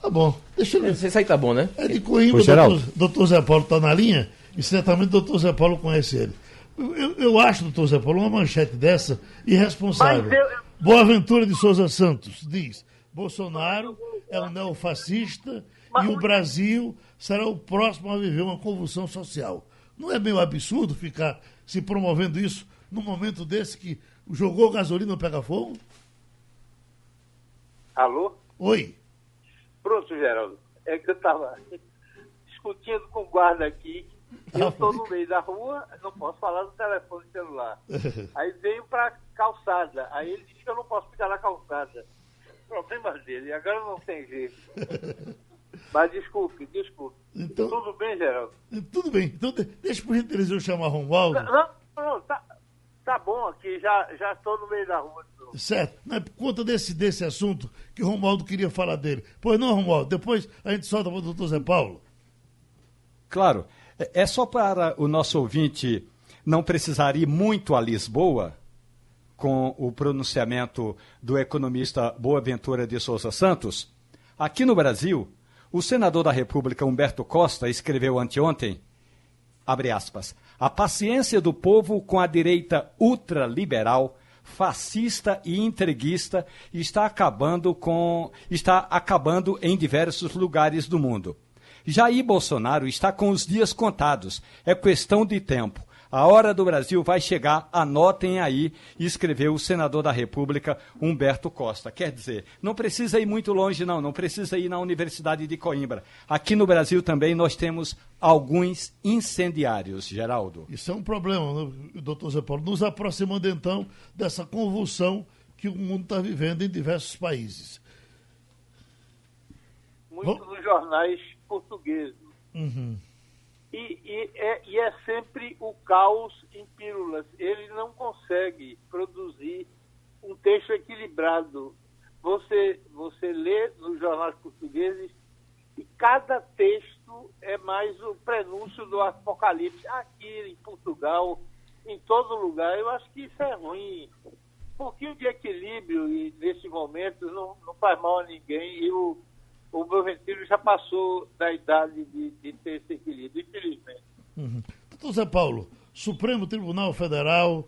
[SPEAKER 2] Tá bom. Deixa eu...
[SPEAKER 3] Esse aí tá bom, né?
[SPEAKER 2] É de Coimbra, o doutor, doutor Zé Paulo está na linha e certamente o doutor Zé Paulo conhece ele. Eu, eu acho, doutor Zé Paulo, uma manchete dessa irresponsável. Eu... Boaventura de Souza Santos diz: Bolsonaro é um neofascista Mas... e o Brasil será o próximo a viver uma convulsão social. Não é meio absurdo ficar se promovendo isso num momento desse que jogou gasolina pega fogo?
[SPEAKER 9] Alô?
[SPEAKER 2] Oi.
[SPEAKER 9] Pronto, Geraldo. É que eu estava discutindo com o guarda aqui. Eu estou no meio da rua, não posso falar no telefone celular. Aí veio para calçada. Aí ele disse que eu não posso ficar na calçada. Problema dele, agora não tem jeito. Mas desculpe, desculpe. Então, tudo bem, Geraldo?
[SPEAKER 2] Tudo bem. Então deixa por gentileza eu chamar Romualdo.
[SPEAKER 9] Não, não, tá, tá bom aqui, já estou no meio da rua.
[SPEAKER 2] Certo. Não é por conta desse, desse assunto que o Romualdo queria falar dele. Pois não, Romualdo, depois a gente solta para o doutor Zé Paulo.
[SPEAKER 8] Claro. É, só para o nosso ouvinte não precisar ir muito a Lisboa com o pronunciamento do economista Boaventura de Souza Santos. Aqui no Brasil, o senador da República Humberto Costa escreveu anteontem, abre aspas, a paciência do povo com a direita ultraliberal fascista e entreguista está acabando com está acabando em diversos lugares do mundo. Jair Bolsonaro está com os dias contados. É questão de tempo. A hora do Brasil vai chegar, anotem aí, escreveu o senador da República, Humberto Costa. Quer dizer, não precisa ir muito longe, não, não precisa ir na Universidade de Coimbra. Aqui no Brasil também nós temos alguns incendiários, Geraldo.
[SPEAKER 2] Isso é um problema, né, doutor Zé Paulo, nos aproximando então dessa convulsão que o mundo está vivendo em diversos países.
[SPEAKER 9] Muitos dos jornais portugueses.
[SPEAKER 2] Uhum.
[SPEAKER 9] E, e, é, e, é, sempre o caos em pílulas. Ele não consegue produzir um texto equilibrado. Você, você lê nos jornais portugueses e cada texto é mais o prenúncio do apocalipse. Aqui em Portugal, em todo lugar, eu acho que isso é ruim. Um pouquinho de equilíbrio e nesse momento não, não faz mal a ninguém. E o, o Boaventura já passou da idade de, de ter esse equilíbrio, infelizmente.
[SPEAKER 2] Uhum. Doutor Zé Paulo, Supremo Tribunal Federal,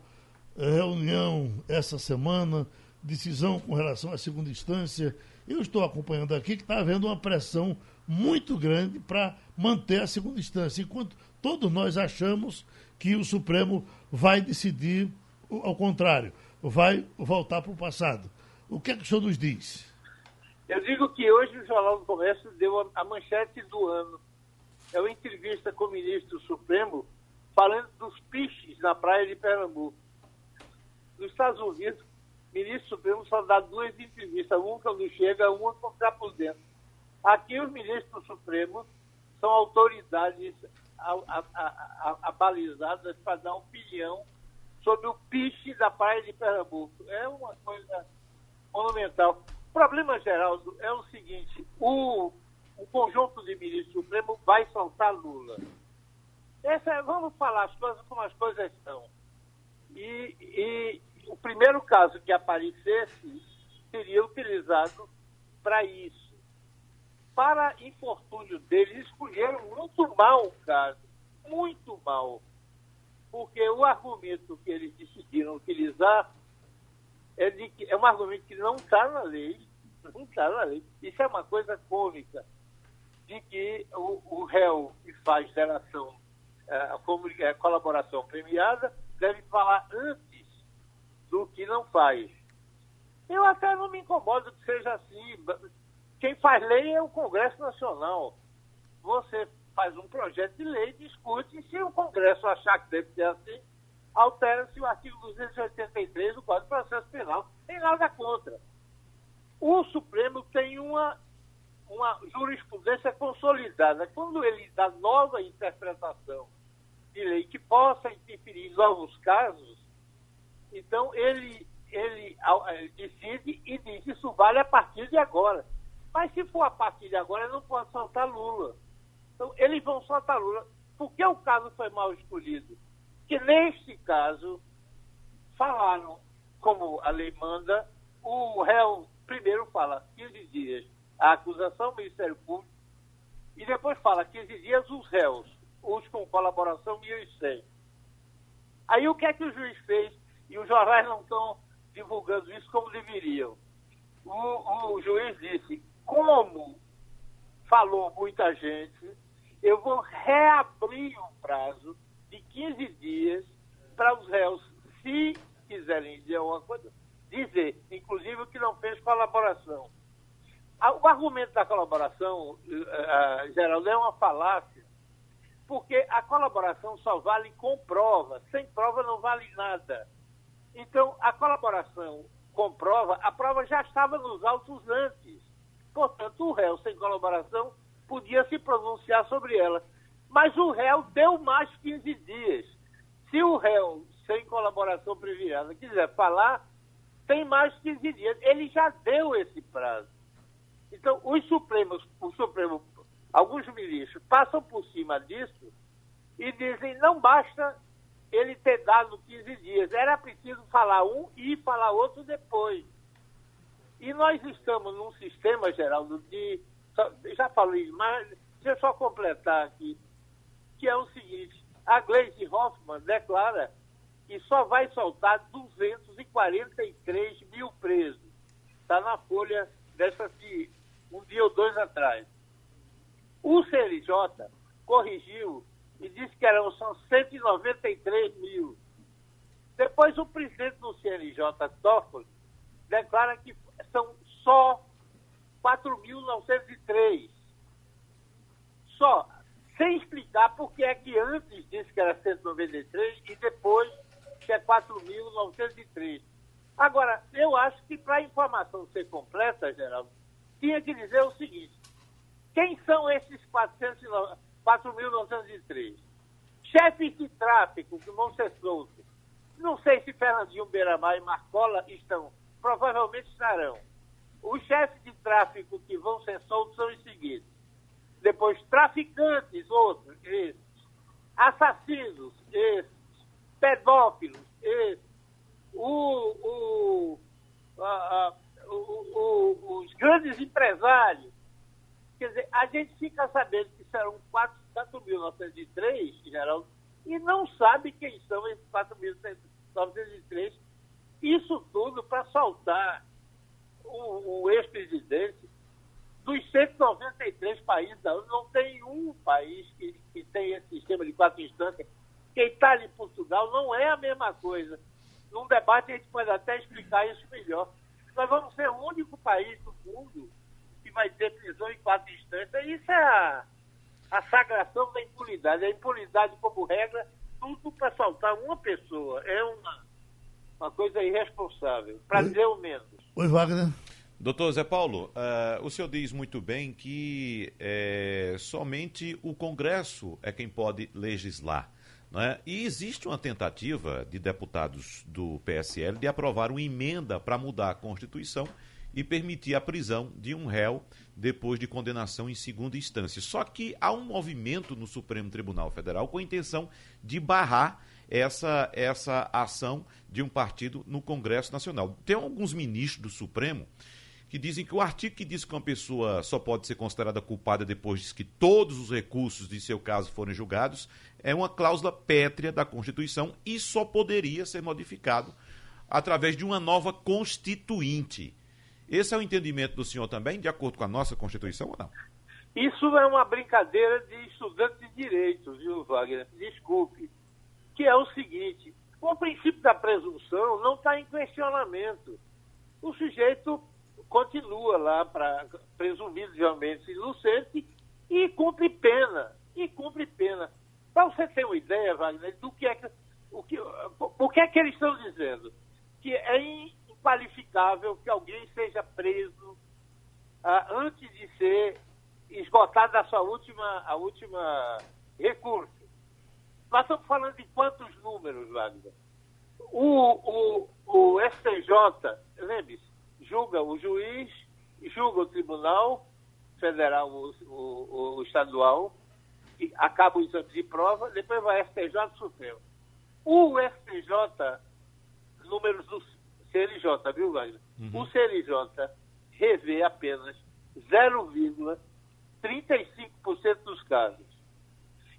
[SPEAKER 2] eh, reunião essa semana, decisão com relação à segunda instância. Eu estou acompanhando aqui que está havendo uma pressão muito grande para manter a segunda instância, enquanto todos nós achamos que o Supremo vai decidir ao contrário, vai voltar para o passado. O que é que o senhor nos diz?
[SPEAKER 9] Eu digo que hoje o Jornal do Comércio deu a, manchete do ano. É uma entrevista com o ministro Supremo falando dos piches na praia de Pernambuco. Nos Estados Unidos, o ministro Supremo só dá duas entrevistas, uma quando chega, uma quando está por dentro. Aqui, os ministros Supremos são autoridades abalizadas para dar opinião sobre o piche da praia de Pernambuco. É uma coisa monumental. Problema, Geraldo, é o seguinte: o, o conjunto de ministros Supremo vai soltar Lula. Essa, é, vamos falar as coisas como as coisas são. E, e o primeiro caso que aparecesse seria utilizado para isso. Para infortúnio deles, escolheram muito mal o caso, muito mal. Porque o argumento que eles decidiram utilizar é, de é um argumento que não está na lei, não está na lei. Isso é uma coisa cômica, de que o, o réu que faz delação, é, é, colaboração premiada, deve falar antes do que não faz. Eu até não me incomodo que seja assim. Quem faz lei é o Congresso Nacional. Você faz um projeto de lei, discute, e se o Congresso achar que deve ser assim, altera-se o artigo 283 do Código de Processo Penal. Tem nada contra. O Supremo tem uma, uma jurisprudência consolidada. Quando ele dá nova interpretação de lei que possa interferir em novos casos, então ele, ele, ele decide e diz isso vale a partir de agora. Mas se for a partir de agora, não pode soltar Lula. Então, eles vão soltar Lula. Por que o caso foi mal escolhido? Que neste caso, falaram, como a lei manda, o réu primeiro fala 15 dias a acusação do Ministério Público e depois fala 15 dias os réus, os com colaboração 1.100. Aí o que é que o juiz fez? E os jornais não estão divulgando isso como deveriam. O, o juiz disse, como falou muita gente, eu vou reabrir o prazo 15 dias para os réus, se quiserem dizer alguma coisa, dizer, inclusive que não fez colaboração. O argumento da colaboração, uh, Geraldo, é uma falácia, porque a colaboração só vale com prova, sem prova não vale nada. Então, a colaboração com prova, a prova já estava nos autos antes. Portanto, o réu sem colaboração podia se pronunciar sobre ela. Mas o réu deu mais 15 dias. Se o réu sem colaboração privilegiada quiser falar, tem mais 15 dias. Ele já deu esse prazo. Então, os Supremos, o Supremo, alguns ministros passam por cima disso e dizem não basta ele ter dado 15 dias, era preciso falar um e falar outro depois. E nós estamos num sistema, Geraldo, de. Já falei, mas deixa eu só completar aqui, que é o seguinte: a Gleisi Hoffmann declara que só vai soltar 243 mil presos. Está na folha dessa de um dia ou dois atrás. O CNJ corrigiu e disse que eram só 193 mil. Depois o presidente do CNJ, Toffoli, declara que são só 4.903. Só. Sem explicar por que é que antes disse que era 193 e depois que é 4.903. Agora, eu acho que para a informação ser completa, Geraldo, tinha que dizer o seguinte: quem são esses 4.903? Chefes de tráfico que vão ser soltos. Não sei se Fernandinho Beiramar e Marcola estão, provavelmente estarão. Os chefes de tráfico que vão ser soltos são os seguintes. Depois, traficantes, outros, esses. Assassinos, esses pedófilos, esse, o, o, a, a, o, os grandes empresários. Quer dizer, a gente fica sabendo que serão 4.903, Geraldo, e não sabe quem são esses 4.903. Isso tudo para soltar o, o ex-presidente dos 193 países da ONU. Não tem um país que, que tem esse sistema de quatro instâncias que Itália e Portugal não é a mesma coisa. Num debate a gente pode até explicar isso melhor. Nós vamos ser o único país do mundo que vai ter prisão em quatro instâncias. Isso é a, a sagração da impunidade. A impunidade, como regra, tudo para saltar uma pessoa. É uma, uma coisa irresponsável, para dizer o menos.
[SPEAKER 2] Oi, Wagner.
[SPEAKER 4] Doutor Zé Paulo, uh, o senhor diz muito bem que é, somente o Congresso é quem pode legislar. Né? E existe uma tentativa de deputados do PSL de aprovar uma emenda para mudar a Constituição e permitir a prisão de um réu depois de condenação em segunda instância. Só que há um movimento no Supremo Tribunal Federal com a intenção de barrar essa, essa ação de um partido no Congresso Nacional. Tem alguns ministros do Supremo que dizem que o artigo que diz que uma pessoa só pode ser considerada culpada depois que todos os recursos de seu caso forem julgados é uma cláusula pétrea da Constituição e só poderia ser modificado através de uma nova constituinte. Esse é o entendimento do senhor também, de acordo com a nossa Constituição ou não?
[SPEAKER 9] Isso é uma brincadeira de estudante de direito, viu, Wagner? Desculpe. Que é o seguinte: o princípio da presunção não está em questionamento. O sujeito continua lá para presumivelmente inocente e cumpre pena. E cumpre pena. Para você ter uma ideia, Wagner, do que é que, o que, o que é que eles estão dizendo? Que é inqualificável que alguém seja preso ah, antes de ser esgotado a sua última, a última recurso. Nós estamos falando de quantos números, Wagner? O, o, o STJ, lembre-se, julga o juiz, julga o tribunal federal, o, o, o estadual, acaba o exame de prova, depois vai STJ Supremo. O STJ, números do CNJ, viu, Wagner? Uhum. O CNJ revê apenas 0,35% dos casos.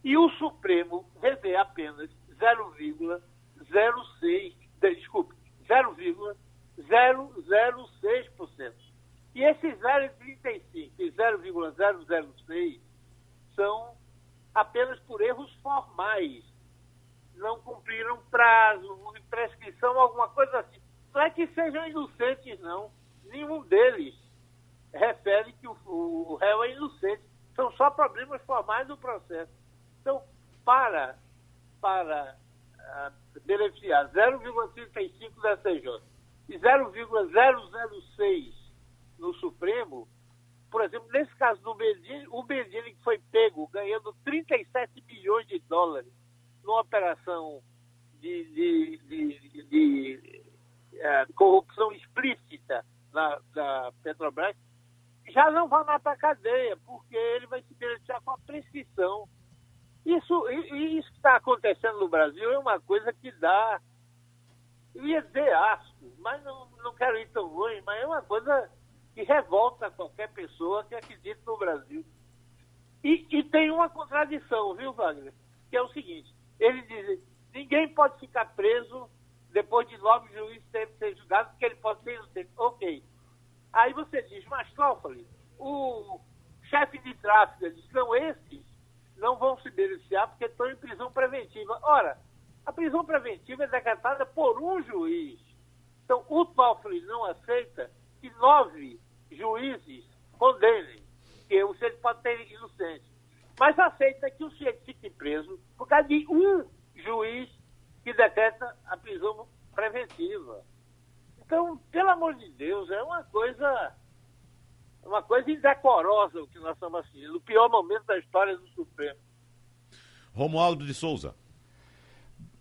[SPEAKER 9] E o Supremo revê apenas 0,06%, desculpe, 0,006%. E esses 0,35 e 0,006 são apenas por erros formais. Não cumpriram prazo, prescrição, alguma coisa assim. Não é que sejam inocentes, não. Nenhum deles refere que o, o réu é inocente. São só problemas formais do processo. Então, para, para uh, beneficiar 0,35 da CJ e 0,006 no Supremo, por exemplo, nesse caso do Bedini, o Bedini que foi pego ganhando 37 bilhões de dólares numa operação de, de, de, de é, corrupção explícita na, da Petrobras, já não vai mais para a cadeia, porque ele vai se beneficiar com a prescrição. Isso, isso que está acontecendo no Brasil é uma coisa que dá, ia dizer asco, mas não, não quero ir tão longe, mas é uma coisa que revolta qualquer pessoa que acredite no Brasil. E, e, tem uma contradição, viu, Wagner? Que é o seguinte: ele diz ninguém pode ficar preso depois de nove juízes terem ser julgados, porque ele pode ser inocente. Ok. Aí você diz, mas Toffoli, o chefe de tráfico, diz, não, esses não vão se beneficiar porque estão em prisão preventiva. Ora, a prisão preventiva é decretada por um juiz. Então, o Toffoli não aceita que nove juízes condenem, que o sujeito pode ter inocente. Mas aceita que o sujeito fique preso por causa de um juiz que decreta a prisão preventiva. Então, pelo amor de Deus, é uma coisa uma coisa indecorosa o que nós estamos assistindo, o pior momento da história do Supremo.
[SPEAKER 4] Romualdo de Souza.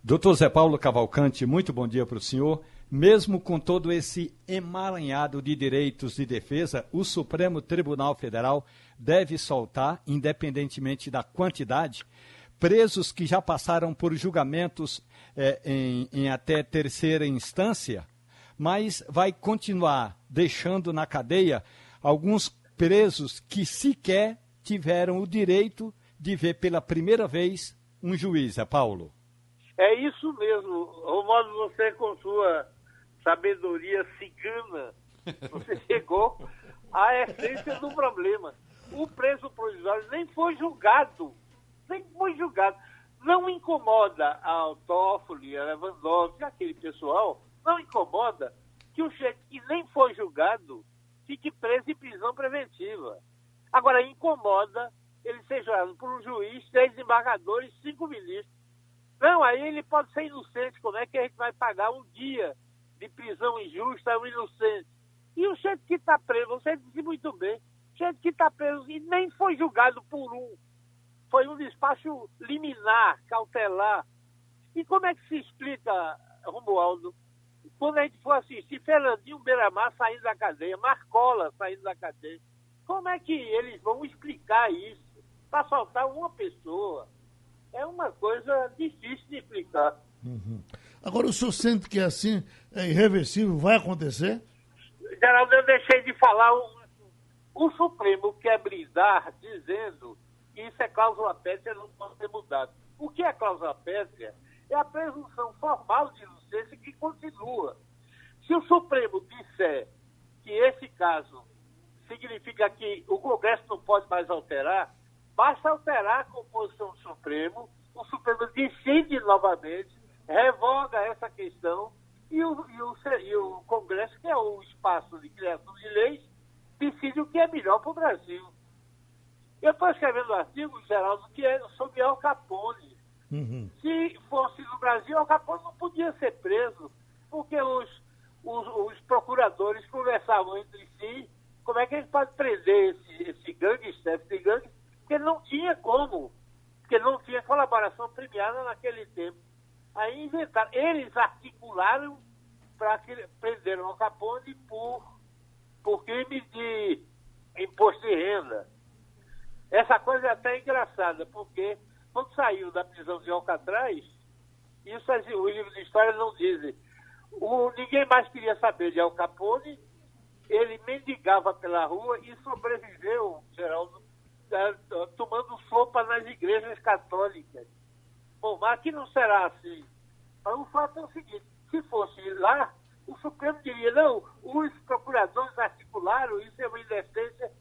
[SPEAKER 8] Doutor Zé Paulo Cavalcante, muito bom dia para o senhor. Mesmo com todo esse emaranhado de direitos de defesa, o Supremo Tribunal Federal deve soltar, independentemente da quantidade, presos que já passaram por julgamentos é, em, em até terceira instância, mas vai continuar deixando na cadeia alguns presos que sequer tiveram o direito de ver pela primeira vez um juiz, é Paulo?
[SPEAKER 9] É isso mesmo. Romualdo, você com sua sabedoria cigana, você chegou à essência do problema. O preso provisório nem foi julgado. Nem foi julgado. Não incomoda a Toffoli, a Lewandowski, aquele pessoal, não incomoda que o chefe que nem foi julgado fique preso em prisão preventiva. Agora, incomoda ele ser julgado por um juiz, três desembargadores, cinco ministros. Não, aí ele pode ser inocente. Como é que a gente vai pagar um dia de prisão injusta a um inocente? E o chefe que está preso, você disse muito bem, o chefe que está preso e nem foi julgado por um. Foi um despacho liminar, cautelar. E como é que se explica, Romualdo, quando a gente for assistir Fernandinho Beiramar saindo da cadeia, Marcola saindo da cadeia, como é que eles vão explicar isso para soltar uma pessoa? É uma coisa difícil de explicar.
[SPEAKER 2] Uhum. Agora, o senhor sente que é assim, é irreversível, vai acontecer?
[SPEAKER 9] Geraldo, eu deixei de falar. O, o Supremo quer brindar dizendo que isso é cláusula pétrea, não pode ser mudado. O que é cláusula pétrea? É a presunção formal de inocência que continua. Se o Supremo disser que esse caso significa que o Congresso não pode mais alterar, basta alterar a composição do Supremo, o Supremo decide novamente, revoga essa questão e o, e o, e o Congresso, que é o espaço de criação de leis, decide o que é melhor para o Brasil. Eu estou escrevendo um artigo, Geraldo, que é sobre Al Capone. Uhum. Se fosse no Brasil, Al Capone não podia ser preso, porque os, os, os, procuradores conversavam entre si como é que a gente pode prender esse, esse gangue, chefe de gangue, porque não tinha como, porque não tinha colaboração premiada naquele tempo. Aí inventaram, eles articularam para que prenderam o Capone por, por crime de imposto de renda. Essa coisa é até engraçada, porque quando saiu da prisão de Alcatraz, isso os livros de história não dizem. O, ninguém mais queria saber de Al Capone, ele mendigava pela rua e sobreviveu, Geraldo, tomando sopa nas igrejas católicas. Bom, mas aqui não será assim. Mas o fato é o seguinte, se fosse lá, o Supremo diria, não, os procuradores articularam, isso é uma indecência,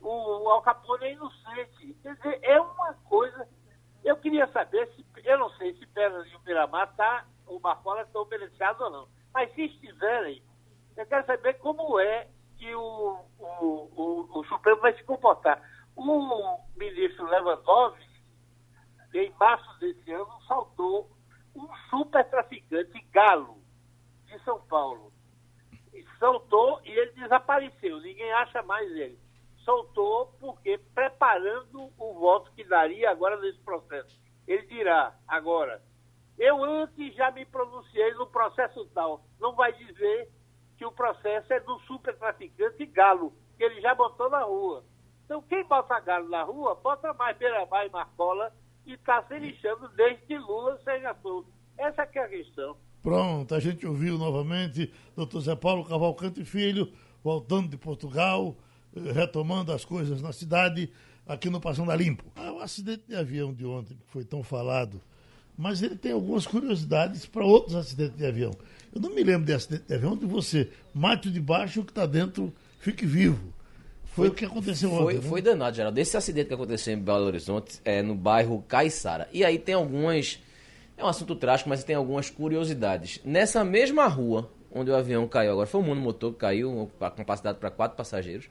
[SPEAKER 9] o Al Capone é inocente. Quer dizer, é uma coisa. Eu queria saber se, eu não sei se Pedras e o Miramar o Marcola estão beneficiados ou não. Mas se estiverem, eu quero saber como é que o, o, o, o Supremo vai se comportar. O ministro Lewandowski, em março desse ano, saltou um super traficante galo de São Paulo. E soltou e ele desapareceu. Ninguém acha mais ele. Soltou porque preparando o voto que daria agora nesse processo. Ele dirá agora, eu antes já me pronunciei no processo tal. Não vai dizer que o processo é do super traficante Galo, que ele já botou na rua. Então, quem bota Galo na rua, bota mais Beira-Mar e Marcola e está se lixando desde que Lula seja solto. Essa é a questão.
[SPEAKER 2] Pronto, a gente ouviu novamente doutor Zé Paulo Cavalcante Filho, voltando de Portugal, eh, retomando as coisas na cidade, aqui no Passando a Limpo. Ah, o acidente de avião de ontem, que foi tão falado, mas ele tem algumas curiosidades para outros acidentes de avião. Eu não me lembro de acidente de avião onde você mate o de baixo o que está dentro fique vivo. Foi, foi, o que aconteceu
[SPEAKER 3] foi,
[SPEAKER 2] ontem.
[SPEAKER 3] Foi né? danado, Geraldo. Esse acidente que aconteceu em Belo Horizonte é no bairro Caiçara. E aí tem algumas. É um assunto trágico, mas tem algumas curiosidades. Nessa mesma rua onde o avião caiu agora, foi um monomotor que caiu, com capacidade para quatro passageiros.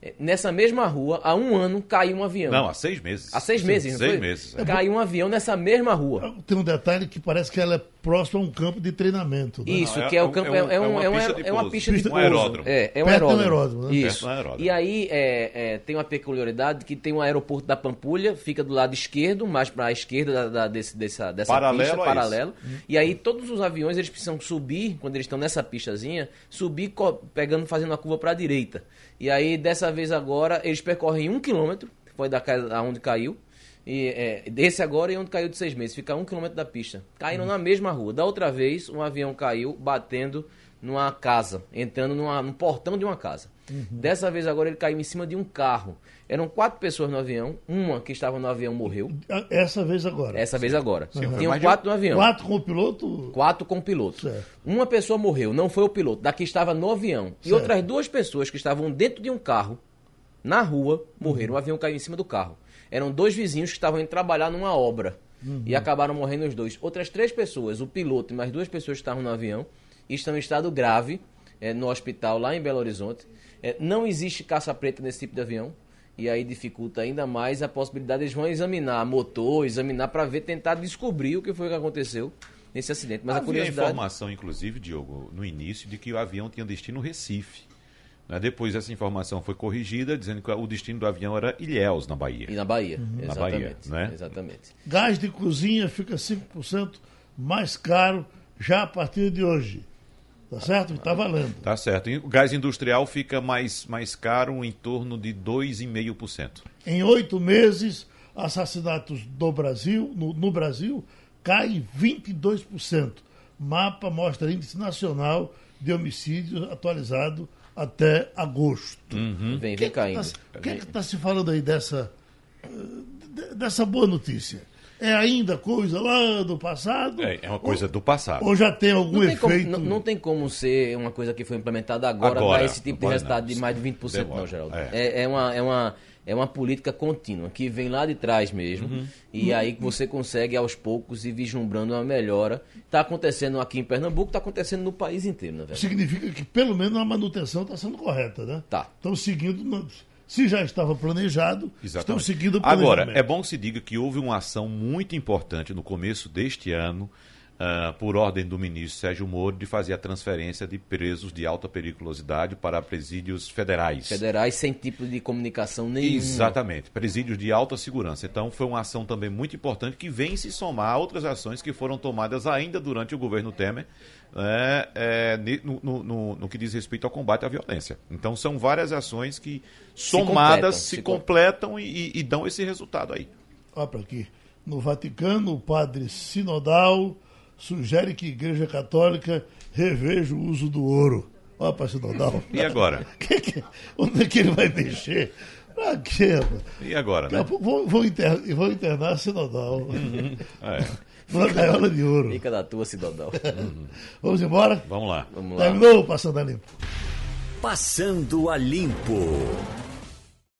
[SPEAKER 3] É, nessa mesma rua, há um ano, caiu um avião.
[SPEAKER 4] Não, há seis meses.
[SPEAKER 3] Há seis meses,
[SPEAKER 4] não
[SPEAKER 3] seis
[SPEAKER 4] foi? meses.
[SPEAKER 3] É. Caiu um avião nessa mesma rua.
[SPEAKER 2] Tem um detalhe que parece que ela é próxima a um campo de treinamento. Né?
[SPEAKER 3] Isso, não, que é, é, o campo. É, um, é, um, é, uma, pista de, é uma pista de pouso.
[SPEAKER 4] Um aeródromo.
[SPEAKER 3] É, é um aeródromo.
[SPEAKER 2] Um aeródromo né?
[SPEAKER 3] Isso. Um aeródromo. E aí é, tem uma peculiaridade que tem um aeroporto da Pampulha, fica do lado esquerdo, mais para a esquerda da, da, desse, dessa, dessa
[SPEAKER 4] paralelo
[SPEAKER 3] pista, paralelo. E aí todos os aviões eles precisam subir, quando eles estão nessa pistazinha, subir pegando, fazendo a curva para a direita. E aí, dessa vez agora, eles percorrem um quilômetro, foi da onde caiu. E, é, desse agora e onde caiu de seis meses. Fica um quilômetro da pista. Caíram uhum. na mesma rua. Da outra vez, um avião caiu batendo numa casa, entrando numa, no portão de uma casa. Uhum. Dessa vez agora ele caiu em cima de um carro. Eram quatro pessoas no avião, uma que estava no avião morreu.
[SPEAKER 2] Essa vez agora.
[SPEAKER 3] Essa vez agora. Tinham quatro no avião.
[SPEAKER 2] Quatro com o piloto?
[SPEAKER 3] Quatro com o piloto. Certo. Uma pessoa morreu, não foi o piloto, daqui estava no avião. E certo. outras duas pessoas que estavam dentro de um carro, na rua, morreram. Uhum. O avião caiu em cima do carro. Eram dois vizinhos que estavam indo trabalhar numa obra. Uhum. E acabaram morrendo os dois. Outras três pessoas, o piloto e mais duas pessoas que estavam no avião, estão em estado grave é, no hospital lá em Belo Horizonte. É, não existe caça preta nesse tipo de avião e aí dificulta ainda mais a possibilidade de eles vão examinar motor, examinar para ver, tentar descobrir o que foi que aconteceu nesse acidente. Mas
[SPEAKER 4] Havia
[SPEAKER 3] a curiosidade...
[SPEAKER 4] informação, inclusive, Diogo, no início, de que o avião tinha destino Recife. Né? Depois essa informação foi corrigida, dizendo que o destino do avião era Ilhéus, na Bahia.
[SPEAKER 3] E na Bahia, uhum.
[SPEAKER 4] exatamente. Na Bahia, né?
[SPEAKER 3] Exatamente.
[SPEAKER 2] Gás de cozinha fica 5% mais caro já a partir de hoje. Tá certo? Está valendo.
[SPEAKER 4] Tá certo. o gás industrial fica mais, mais caro, em torno de 2,5%.
[SPEAKER 2] Em oito meses, assassinatos do Brasil, no, no Brasil, cai 22%. Mapa mostra índice nacional de homicídios atualizado até agosto.
[SPEAKER 3] Uhum. Vem, vem caindo.
[SPEAKER 2] O que é que está se falando aí dessa, eh, dessa boa notícia? É ainda coisa lá do passado?
[SPEAKER 4] É, é uma coisa ou, do passado.
[SPEAKER 2] Ou já tem algum
[SPEAKER 3] não tem
[SPEAKER 2] efeito?
[SPEAKER 3] Como, não, não, tem como ser uma coisa que foi implementada agora, agora dar esse tipo de resultado não. de mais de 20%, Demora. não, Geraldo. É. É, é, uma, é, uma, é uma política contínua, que vem lá de trás mesmo, uhum. e uhum. aí você consegue aos poucos ir vislumbrando uma melhora. Está acontecendo aqui em Pernambuco, está acontecendo no país inteiro, na verdade.
[SPEAKER 2] Significa que pelo menos a manutenção está sendo correta, né?
[SPEAKER 3] Tá.
[SPEAKER 2] Estão seguindo se já estava planejado, Exatamente. estão seguindo o
[SPEAKER 4] Agora, é bom que se diga que houve uma ação muito importante no começo deste ano uh, por ordem do ministro Sérgio Moro, de fazer a transferência de presos de alta periculosidade para presídios federais.
[SPEAKER 3] Federais sem tipo de comunicação nenhuma.
[SPEAKER 4] Exatamente, presídios de alta segurança. Então foi uma ação também muito importante que vem se somar a outras ações que foram tomadas ainda durante o governo Temer, é, é, no, no, no, no, que diz respeito ao combate à violência. Então são várias ações que somadas se completam, se completam e, e, dão esse resultado aí.
[SPEAKER 2] Olha para aqui. No Vaticano, o padre sinodal sugere que a Igreja Católica reveja o uso do ouro. Olha para Sinodal.
[SPEAKER 4] E agora?
[SPEAKER 2] que que, onde é que ele vai mexer? Pra quê?
[SPEAKER 4] E agora, né?
[SPEAKER 2] Vou, vou, internar, vou internar Sinodal. Uhum. É. Uma gaiola de ouro.
[SPEAKER 3] Fica da tua.
[SPEAKER 2] Uhum. Vamos embora?
[SPEAKER 4] Vamos lá.
[SPEAKER 2] Vamos lá. Terminou Passando a Limpo.
[SPEAKER 1] Passando a Limpo.